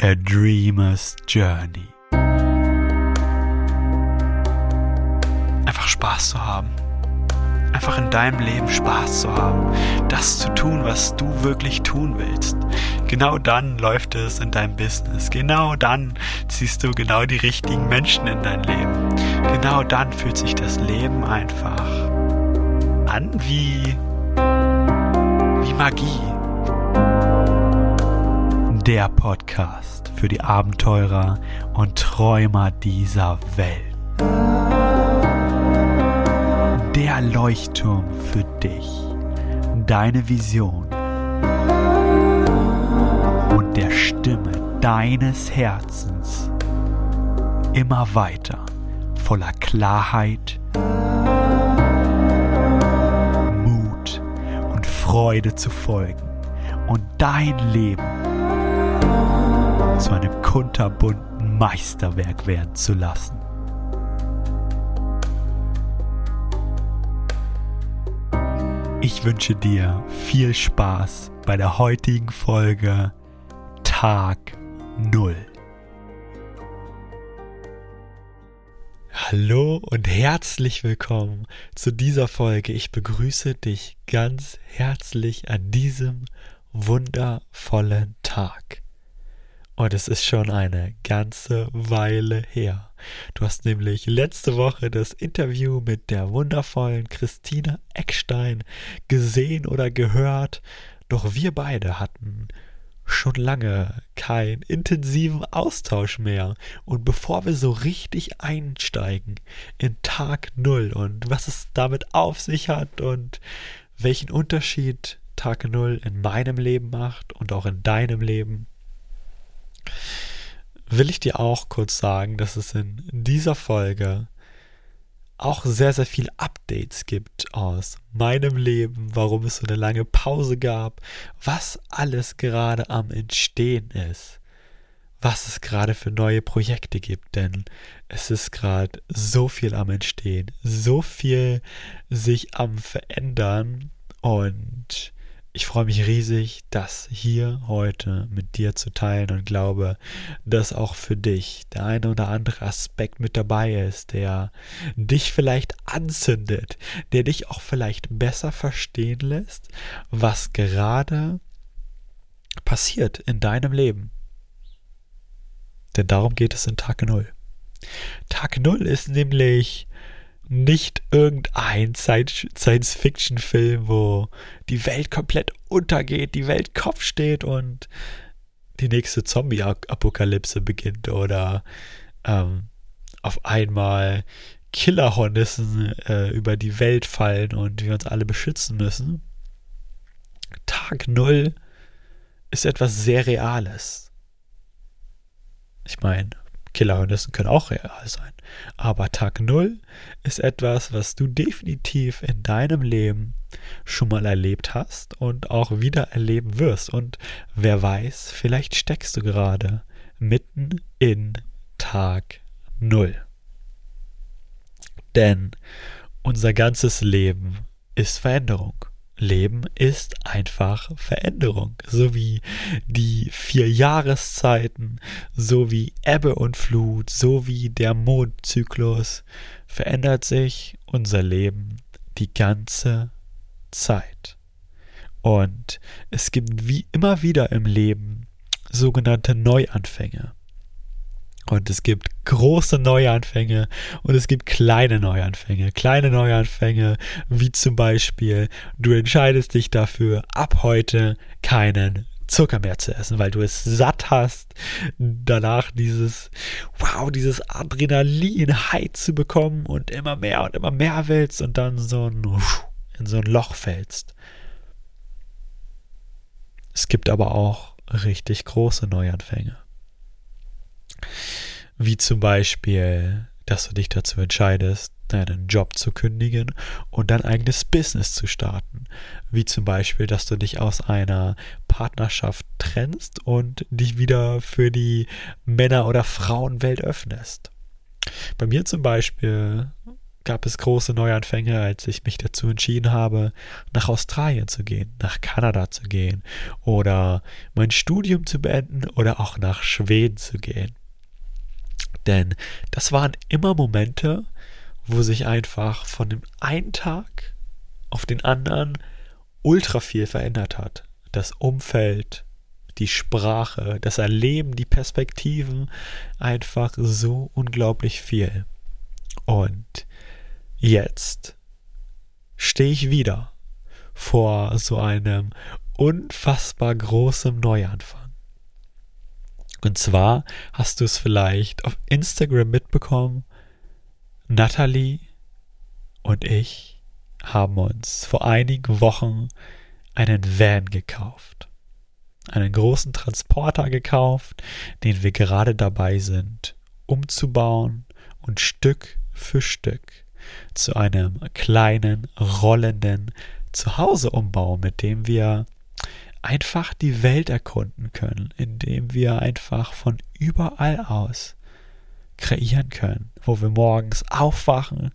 A Dreamer's Journey. Einfach Spaß zu haben. Einfach in deinem Leben Spaß zu haben. Das zu tun, was du wirklich tun willst. Genau dann läuft es in deinem Business. Genau dann ziehst du genau die richtigen Menschen in dein Leben. Genau dann fühlt sich das Leben einfach an wie, wie Magie der Podcast für die Abenteurer und Träumer dieser Welt. Der Leuchtturm für dich, deine Vision und der Stimme deines Herzens immer weiter voller Klarheit, Mut und Freude zu folgen und dein Leben zu einem kunterbunten Meisterwerk werden zu lassen. Ich wünsche dir viel Spaß bei der heutigen Folge Tag 0. Hallo und herzlich willkommen zu dieser Folge. Ich begrüße dich ganz herzlich an diesem wundervollen Tag. Und es ist schon eine ganze Weile her. Du hast nämlich letzte Woche das Interview mit der wundervollen Christine Eckstein gesehen oder gehört. Doch wir beide hatten schon lange keinen intensiven Austausch mehr. Und bevor wir so richtig einsteigen in Tag Null und was es damit auf sich hat und welchen Unterschied Tag Null in meinem Leben macht und auch in deinem Leben, will ich dir auch kurz sagen, dass es in dieser Folge auch sehr, sehr viele Updates gibt aus meinem Leben, warum es so eine lange Pause gab, was alles gerade am Entstehen ist, was es gerade für neue Projekte gibt, denn es ist gerade so viel am Entstehen, so viel sich am Verändern und ich freue mich riesig, das hier heute mit dir zu teilen und glaube, dass auch für dich der eine oder andere Aspekt mit dabei ist, der dich vielleicht anzündet, der dich auch vielleicht besser verstehen lässt, was gerade passiert in deinem Leben. Denn darum geht es in Tag Null. Tag Null ist nämlich nicht irgendein Science-Fiction-Film, wo die Welt komplett untergeht, die Welt Kopf steht und die nächste Zombie-Apokalypse beginnt oder ähm, auf einmal Killerhornissen äh, über die Welt fallen und wir uns alle beschützen müssen. Tag Null ist etwas sehr Reales. Ich meine, Killerhornissen können auch real sein. Aber Tag Null ist etwas, was du definitiv in deinem Leben schon mal erlebt hast und auch wieder erleben wirst. Und wer weiß, vielleicht steckst du gerade mitten in Tag Null. Denn unser ganzes Leben ist Veränderung. Leben ist einfach Veränderung, so wie die vier Jahreszeiten, so wie Ebbe und Flut, so wie der Mondzyklus verändert sich unser Leben die ganze Zeit. Und es gibt wie immer wieder im Leben sogenannte Neuanfänge. Und es gibt große Neuanfänge und es gibt kleine Neuanfänge. Kleine Neuanfänge, wie zum Beispiel, du entscheidest dich dafür, ab heute keinen Zucker mehr zu essen, weil du es satt hast, danach dieses, wow, dieses Adrenalin-High zu bekommen und immer mehr und immer mehr willst und dann so ein, in so ein Loch fällst. Es gibt aber auch richtig große Neuanfänge. Wie zum Beispiel, dass du dich dazu entscheidest, deinen Job zu kündigen und dein eigenes Business zu starten. Wie zum Beispiel, dass du dich aus einer Partnerschaft trennst und dich wieder für die Männer- oder Frauenwelt öffnest. Bei mir zum Beispiel gab es große Neuanfänge, als ich mich dazu entschieden habe, nach Australien zu gehen, nach Kanada zu gehen oder mein Studium zu beenden oder auch nach Schweden zu gehen. Denn das waren immer Momente, wo sich einfach von dem einen Tag auf den anderen ultra viel verändert hat. Das Umfeld, die Sprache, das Erleben, die Perspektiven, einfach so unglaublich viel. Und Jetzt stehe ich wieder vor so einem unfassbar großen Neuanfang. Und zwar hast du es vielleicht auf Instagram mitbekommen. Natalie und ich haben uns vor einigen Wochen einen Van gekauft. Einen großen Transporter gekauft, den wir gerade dabei sind, umzubauen und Stück für Stück zu einem kleinen, rollenden Zuhause-Umbau, mit dem wir einfach die Welt erkunden können, indem wir einfach von überall aus kreieren können, wo wir morgens aufwachen,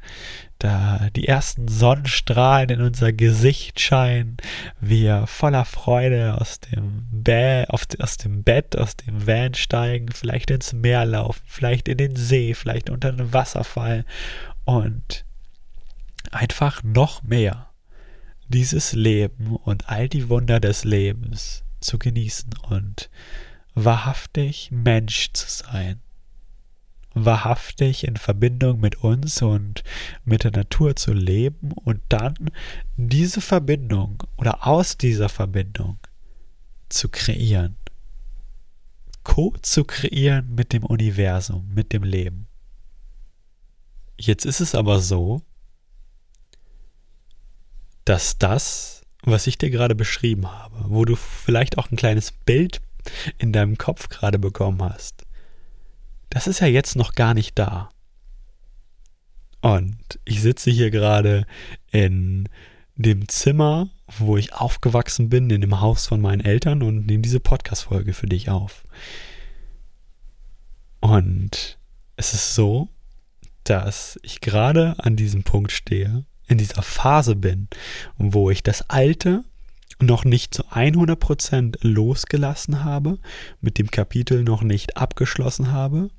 da die ersten Sonnenstrahlen in unser Gesicht scheinen, wir voller Freude aus dem, Bä aus dem Bett, aus dem Van steigen, vielleicht ins Meer laufen, vielleicht in den See, vielleicht unter einen Wasserfall und einfach noch mehr dieses Leben und all die Wunder des Lebens zu genießen und wahrhaftig Mensch zu sein. Wahrhaftig in Verbindung mit uns und mit der Natur zu leben und dann diese Verbindung oder aus dieser Verbindung zu kreieren. Co zu kreieren mit dem Universum, mit dem Leben. Jetzt ist es aber so, dass das, was ich dir gerade beschrieben habe, wo du vielleicht auch ein kleines Bild in deinem Kopf gerade bekommen hast, das ist ja jetzt noch gar nicht da. Und ich sitze hier gerade in dem Zimmer, wo ich aufgewachsen bin, in dem Haus von meinen Eltern und nehme diese Podcast-Folge für dich auf. Und es ist so, dass ich gerade an diesem Punkt stehe, in dieser Phase bin, wo ich das Alte noch nicht zu 100% losgelassen habe, mit dem Kapitel noch nicht abgeschlossen habe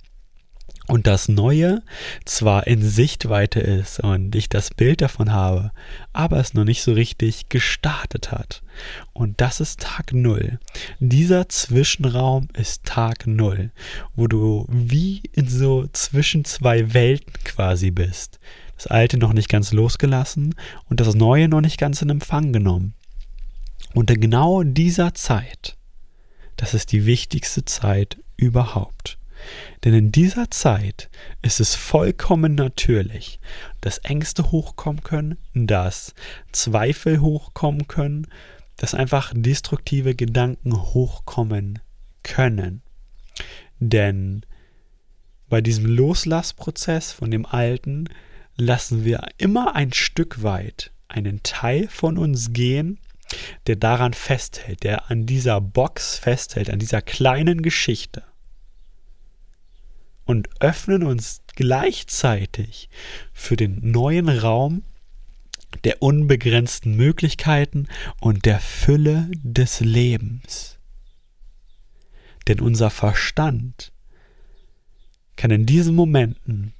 und das Neue zwar in Sichtweite ist und ich das Bild davon habe, aber es noch nicht so richtig gestartet hat. Und das ist Tag Null. Dieser Zwischenraum ist Tag Null, wo du wie in so zwischen zwei Welten quasi bist. Das Alte noch nicht ganz losgelassen und das Neue noch nicht ganz in Empfang genommen. Und in genau dieser Zeit, das ist die wichtigste Zeit überhaupt denn in dieser Zeit ist es vollkommen natürlich, dass Ängste hochkommen können, dass Zweifel hochkommen können, dass einfach destruktive Gedanken hochkommen können. Denn bei diesem Loslassprozess von dem Alten lassen wir immer ein Stück weit einen Teil von uns gehen, der daran festhält, der an dieser Box festhält, an dieser kleinen Geschichte und öffnen uns gleichzeitig für den neuen Raum der unbegrenzten Möglichkeiten und der Fülle des Lebens. Denn unser Verstand kann in diesen Momenten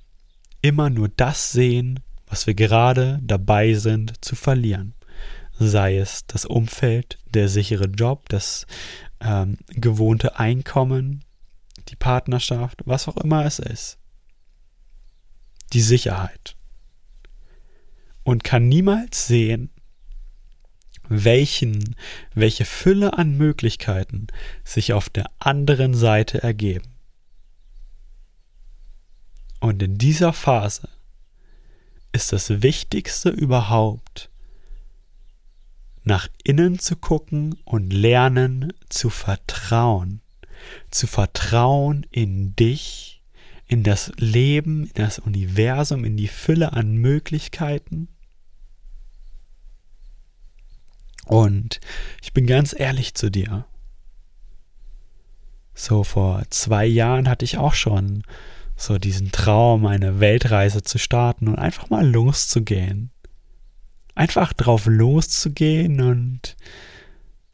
immer nur das sehen, was wir gerade dabei sind zu verlieren. Sei es das Umfeld, der sichere Job, das ähm, gewohnte Einkommen, die Partnerschaft, was auch immer es ist. Die Sicherheit. Und kann niemals sehen, welchen, welche Fülle an Möglichkeiten sich auf der anderen Seite ergeben. Und in dieser Phase ist das Wichtigste überhaupt, nach innen zu gucken und lernen zu vertrauen zu vertrauen in dich, in das Leben, in das Universum, in die Fülle an Möglichkeiten. Und ich bin ganz ehrlich zu dir. So vor zwei Jahren hatte ich auch schon so diesen Traum, eine Weltreise zu starten und einfach mal loszugehen. Einfach drauf loszugehen und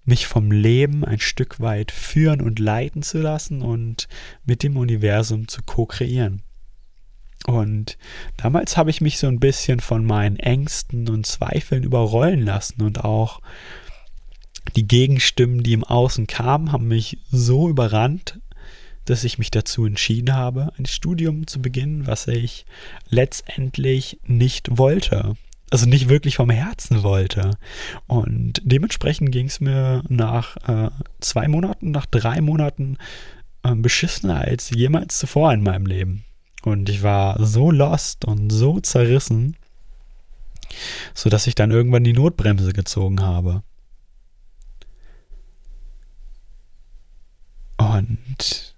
mich vom Leben ein Stück weit führen und leiten zu lassen und mit dem Universum zu ko-kreieren. Und damals habe ich mich so ein bisschen von meinen Ängsten und Zweifeln überrollen lassen und auch die Gegenstimmen, die im Außen kamen, haben mich so überrannt, dass ich mich dazu entschieden habe, ein Studium zu beginnen, was ich letztendlich nicht wollte. Also nicht wirklich vom Herzen wollte. Und dementsprechend ging es mir nach äh, zwei Monaten, nach drei Monaten äh, beschissener als jemals zuvor in meinem Leben. Und ich war so lost und so zerrissen, sodass ich dann irgendwann die Notbremse gezogen habe. Und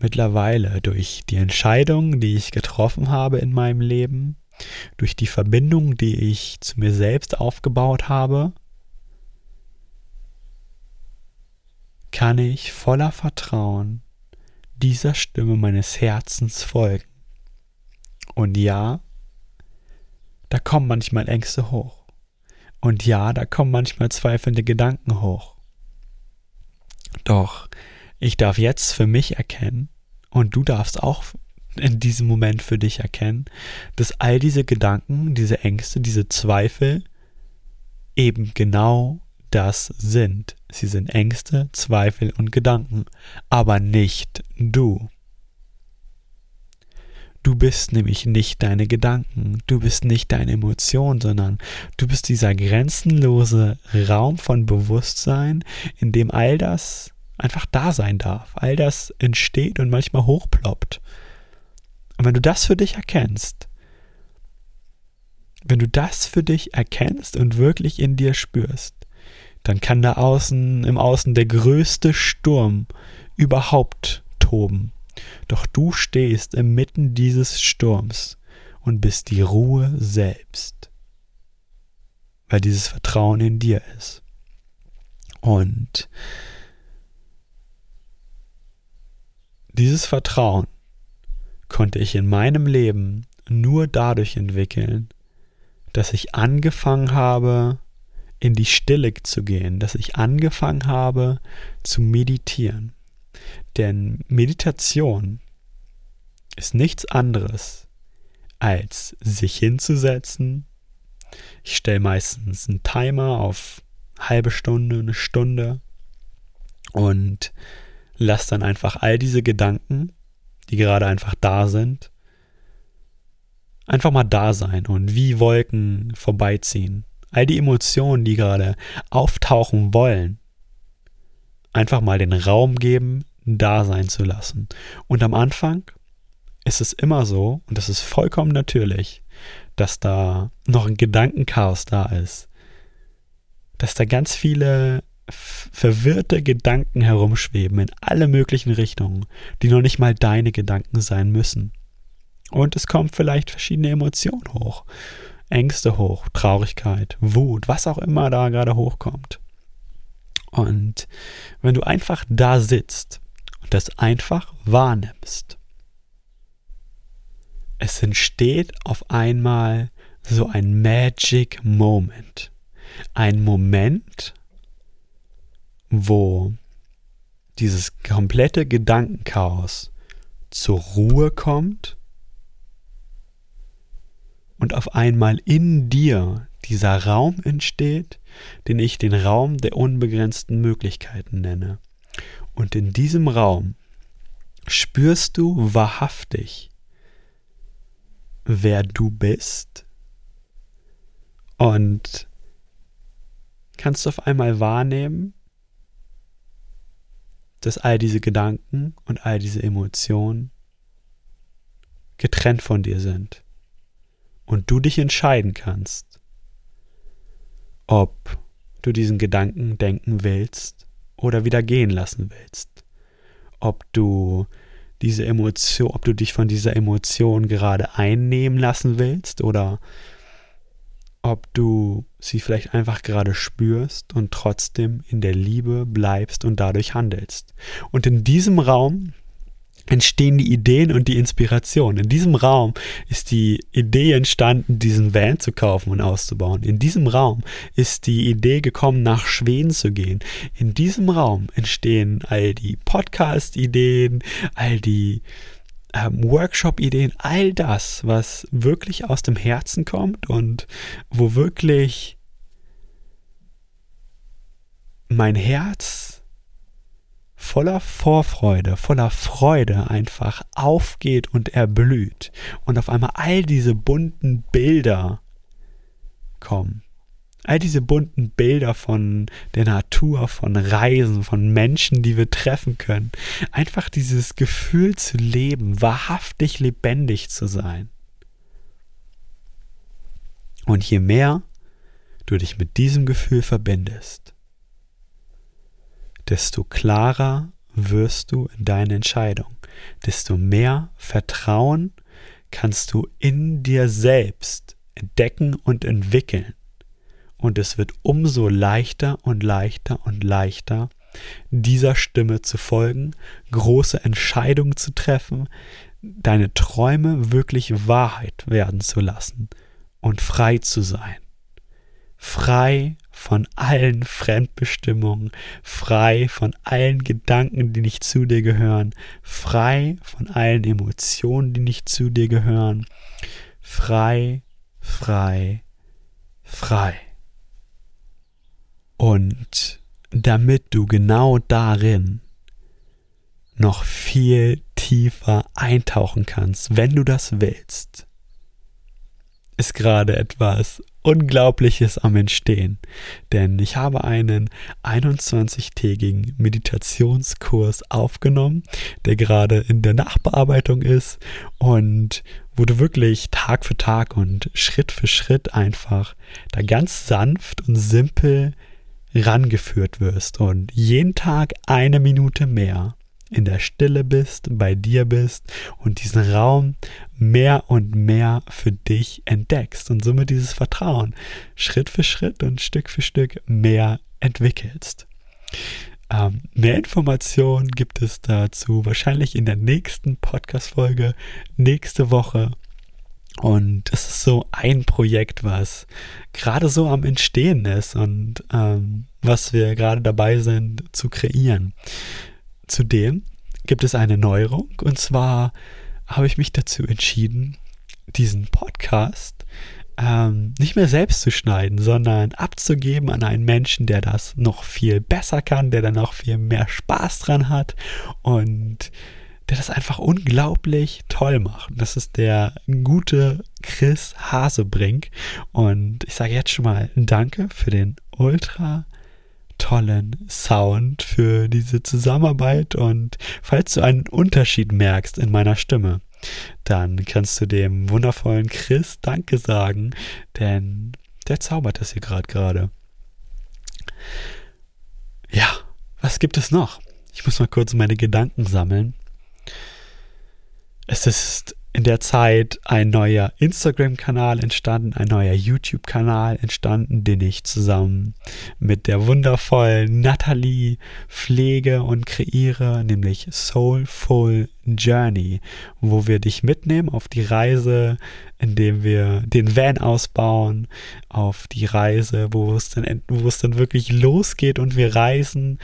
mittlerweile durch die Entscheidung, die ich getroffen habe in meinem Leben, durch die Verbindung, die ich zu mir selbst aufgebaut habe, kann ich voller Vertrauen dieser Stimme meines Herzens folgen. Und ja, da kommen manchmal Ängste hoch. Und ja, da kommen manchmal zweifelnde Gedanken hoch. Doch ich darf jetzt für mich erkennen, und du darfst auch in diesem Moment für dich erkennen, dass all diese Gedanken, diese Ängste, diese Zweifel eben genau das sind. Sie sind Ängste, Zweifel und Gedanken, aber nicht du. Du bist nämlich nicht deine Gedanken, du bist nicht deine Emotion, sondern du bist dieser grenzenlose Raum von Bewusstsein, in dem all das einfach da sein darf, all das entsteht und manchmal hochploppt. Und wenn du das für dich erkennst, wenn du das für dich erkennst und wirklich in dir spürst, dann kann da außen, im Außen der größte Sturm überhaupt toben. Doch du stehst inmitten dieses Sturms und bist die Ruhe selbst, weil dieses Vertrauen in dir ist. Und dieses Vertrauen konnte ich in meinem Leben nur dadurch entwickeln, dass ich angefangen habe, in die Stille zu gehen, dass ich angefangen habe zu meditieren. Denn Meditation ist nichts anderes als sich hinzusetzen. Ich stelle meistens einen Timer auf halbe Stunde, eine Stunde und lasse dann einfach all diese Gedanken, die gerade einfach da sind, einfach mal da sein und wie Wolken vorbeiziehen all die Emotionen, die gerade auftauchen wollen, einfach mal den Raum geben, da sein zu lassen. Und am Anfang ist es immer so, und das ist vollkommen natürlich, dass da noch ein Gedankenchaos da ist. Dass da ganz viele verwirrte Gedanken herumschweben in alle möglichen Richtungen, die noch nicht mal deine Gedanken sein müssen. Und es kommen vielleicht verschiedene Emotionen hoch. Ängste hoch, Traurigkeit, Wut, was auch immer da gerade hochkommt. Und wenn du einfach da sitzt und das einfach wahrnimmst, es entsteht auf einmal so ein Magic Moment. Ein Moment, wo dieses komplette Gedankenchaos zur Ruhe kommt und auf einmal in dir dieser Raum entsteht, den ich den Raum der unbegrenzten Möglichkeiten nenne. Und in diesem Raum spürst du wahrhaftig, wer du bist und kannst auf einmal wahrnehmen, dass all diese Gedanken und all diese Emotionen getrennt von dir sind und du dich entscheiden kannst, ob du diesen Gedanken denken willst oder wieder gehen lassen willst, ob du diese Emotion, ob du dich von dieser Emotion gerade einnehmen lassen willst oder ob du sie vielleicht einfach gerade spürst und trotzdem in der Liebe bleibst und dadurch handelst. Und in diesem Raum entstehen die Ideen und die Inspiration. In diesem Raum ist die Idee entstanden, diesen Van zu kaufen und auszubauen. In diesem Raum ist die Idee gekommen, nach Schweden zu gehen. In diesem Raum entstehen all die Podcast-Ideen, all die ähm, Workshop-Ideen, all das, was wirklich aus dem Herzen kommt und wo wirklich mein Herz voller Vorfreude, voller Freude einfach aufgeht und erblüht und auf einmal all diese bunten Bilder kommen. All diese bunten Bilder von der Natur, von Reisen, von Menschen, die wir treffen können. Einfach dieses Gefühl zu leben, wahrhaftig lebendig zu sein. Und je mehr du dich mit diesem Gefühl verbindest, desto klarer wirst du in deiner Entscheidung, desto mehr Vertrauen kannst du in dir selbst entdecken und entwickeln. Und es wird umso leichter und leichter und leichter, dieser Stimme zu folgen, große Entscheidungen zu treffen, deine Träume wirklich Wahrheit werden zu lassen und frei zu sein. Frei von allen Fremdbestimmungen, frei von allen Gedanken, die nicht zu dir gehören, frei von allen Emotionen, die nicht zu dir gehören, frei, frei, frei. Und damit du genau darin noch viel tiefer eintauchen kannst, wenn du das willst, ist gerade etwas Unglaubliches am Entstehen, denn ich habe einen 21-tägigen Meditationskurs aufgenommen, der gerade in der Nachbearbeitung ist und wo du wirklich Tag für Tag und Schritt für Schritt einfach da ganz sanft und simpel rangeführt wirst und jeden Tag eine Minute mehr in der Stille bist, bei dir bist und diesen Raum mehr und mehr für dich entdeckst und somit dieses Vertrauen Schritt für Schritt und Stück für Stück mehr entwickelst. Ähm, mehr Informationen gibt es dazu wahrscheinlich in der nächsten Podcast-Folge nächste Woche. Und es ist so ein Projekt, was gerade so am Entstehen ist und ähm, was wir gerade dabei sind zu kreieren. Zudem gibt es eine Neuerung und zwar habe ich mich dazu entschieden, diesen Podcast ähm, nicht mehr selbst zu schneiden, sondern abzugeben an einen Menschen, der das noch viel besser kann, der da noch viel mehr Spaß dran hat und der das einfach unglaublich toll macht. Das ist der gute Chris Hasebrink. Und ich sage jetzt schon mal Danke für den ultra tollen Sound, für diese Zusammenarbeit und falls du einen Unterschied merkst in meiner Stimme, dann kannst du dem wundervollen Chris Danke sagen, denn der zaubert das hier gerade gerade. Ja, was gibt es noch? Ich muss mal kurz meine Gedanken sammeln. Es ist in der Zeit ein neuer Instagram-Kanal entstanden, ein neuer YouTube-Kanal entstanden, den ich zusammen mit der wundervollen Natalie pflege und kreiere, nämlich Soulful Journey, wo wir dich mitnehmen auf die Reise, indem wir den Van ausbauen, auf die Reise, wo es dann, wo es dann wirklich losgeht und wir reisen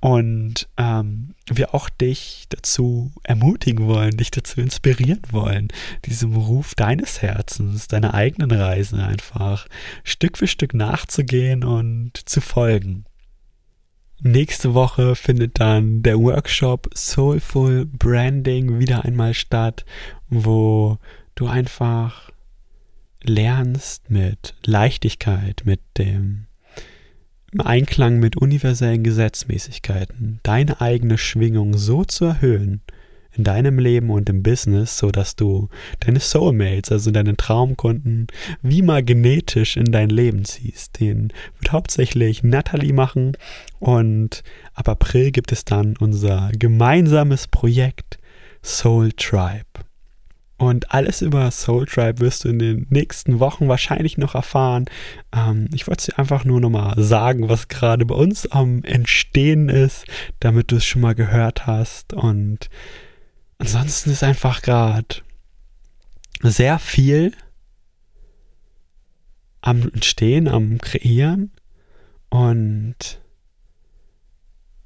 und ähm, wir auch dich dazu ermutigen wollen, dich dazu inspirieren wollen, diesem Ruf deines Herzens, deiner eigenen Reise einfach Stück für Stück nachzugehen und zu folgen. Nächste Woche findet dann der Workshop Soulful Branding wieder einmal statt, wo du einfach lernst mit Leichtigkeit, mit dem im Einklang mit universellen Gesetzmäßigkeiten deine eigene Schwingung so zu erhöhen in deinem Leben und im Business, so dass du deine Soulmates, also deine Traumkunden, wie magnetisch in dein Leben ziehst. Den wird hauptsächlich Natalie machen und ab April gibt es dann unser gemeinsames Projekt Soul Tribe. Und alles über Soul Tribe wirst du in den nächsten Wochen wahrscheinlich noch erfahren. Ähm, ich wollte dir einfach nur nochmal sagen, was gerade bei uns am Entstehen ist, damit du es schon mal gehört hast. Und ansonsten ist einfach gerade sehr viel am Entstehen, am Kreieren und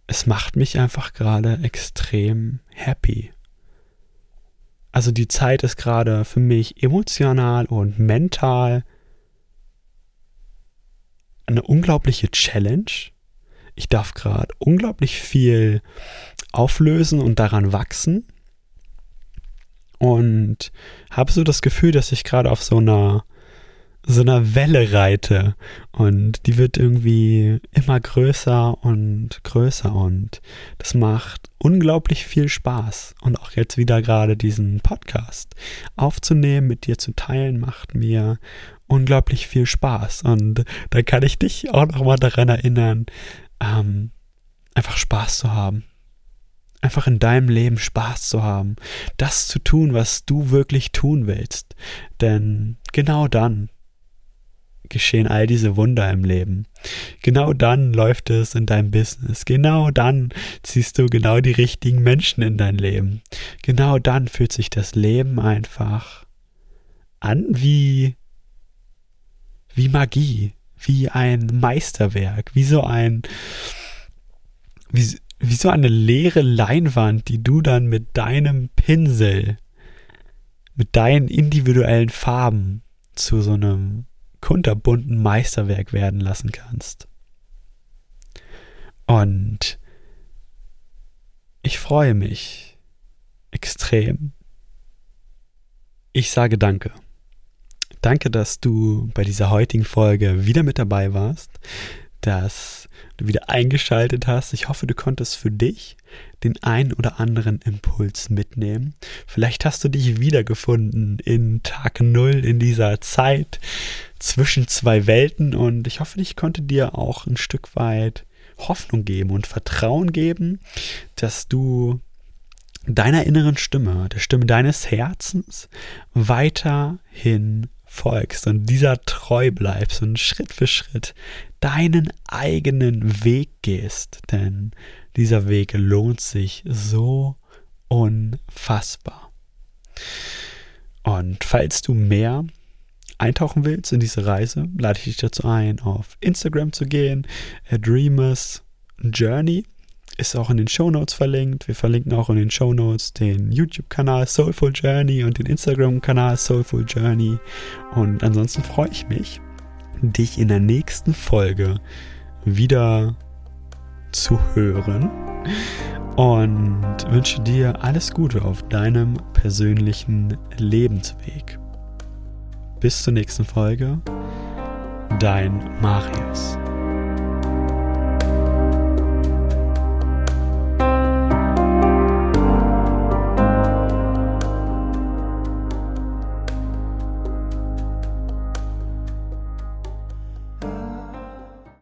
es macht mich einfach gerade extrem happy. Also die Zeit ist gerade für mich emotional und mental eine unglaubliche Challenge. Ich darf gerade unglaublich viel auflösen und daran wachsen. Und habe so das Gefühl, dass ich gerade auf so einer so einer Welle reite. Und die wird irgendwie immer größer und größer. Und das macht unglaublich viel Spaß. Und auch jetzt wieder gerade diesen Podcast aufzunehmen, mit dir zu teilen, macht mir unglaublich viel Spaß. Und da kann ich dich auch nochmal daran erinnern, ähm, einfach Spaß zu haben. Einfach in deinem Leben Spaß zu haben, das zu tun, was du wirklich tun willst. Denn genau dann geschehen all diese Wunder im Leben. Genau dann läuft es in deinem Business. Genau dann ziehst du genau die richtigen Menschen in dein Leben. Genau dann fühlt sich das Leben einfach an wie, wie Magie, wie ein Meisterwerk, wie so ein, wie, wie so eine leere Leinwand, die du dann mit deinem Pinsel, mit deinen individuellen Farben zu so einem kunterbunten Meisterwerk werden lassen kannst. Und ich freue mich extrem. Ich sage danke. Danke, dass du bei dieser heutigen Folge wieder mit dabei warst, dass du wieder eingeschaltet hast. Ich hoffe, du konntest für dich den ein oder anderen Impuls mitnehmen. Vielleicht hast du dich wiedergefunden in Tag Null in dieser Zeit zwischen zwei Welten und ich hoffe, ich konnte dir auch ein Stück weit Hoffnung geben und Vertrauen geben, dass du deiner inneren Stimme, der Stimme deines Herzens weiterhin folgst und dieser treu bleibst und Schritt für Schritt deinen eigenen Weg gehst, denn dieser Weg lohnt sich so unfassbar. Und falls du mehr eintauchen willst in diese Reise, lade ich dich dazu ein, auf Instagram zu gehen. A Dreamers Journey ist auch in den Show Notes verlinkt. Wir verlinken auch in den Show Notes den YouTube-Kanal Soulful Journey und den Instagram-Kanal Soulful Journey. Und ansonsten freue ich mich, dich in der nächsten Folge wieder zu hören und wünsche dir alles Gute auf deinem persönlichen Lebensweg. Bis zur nächsten Folge. Dein Marius.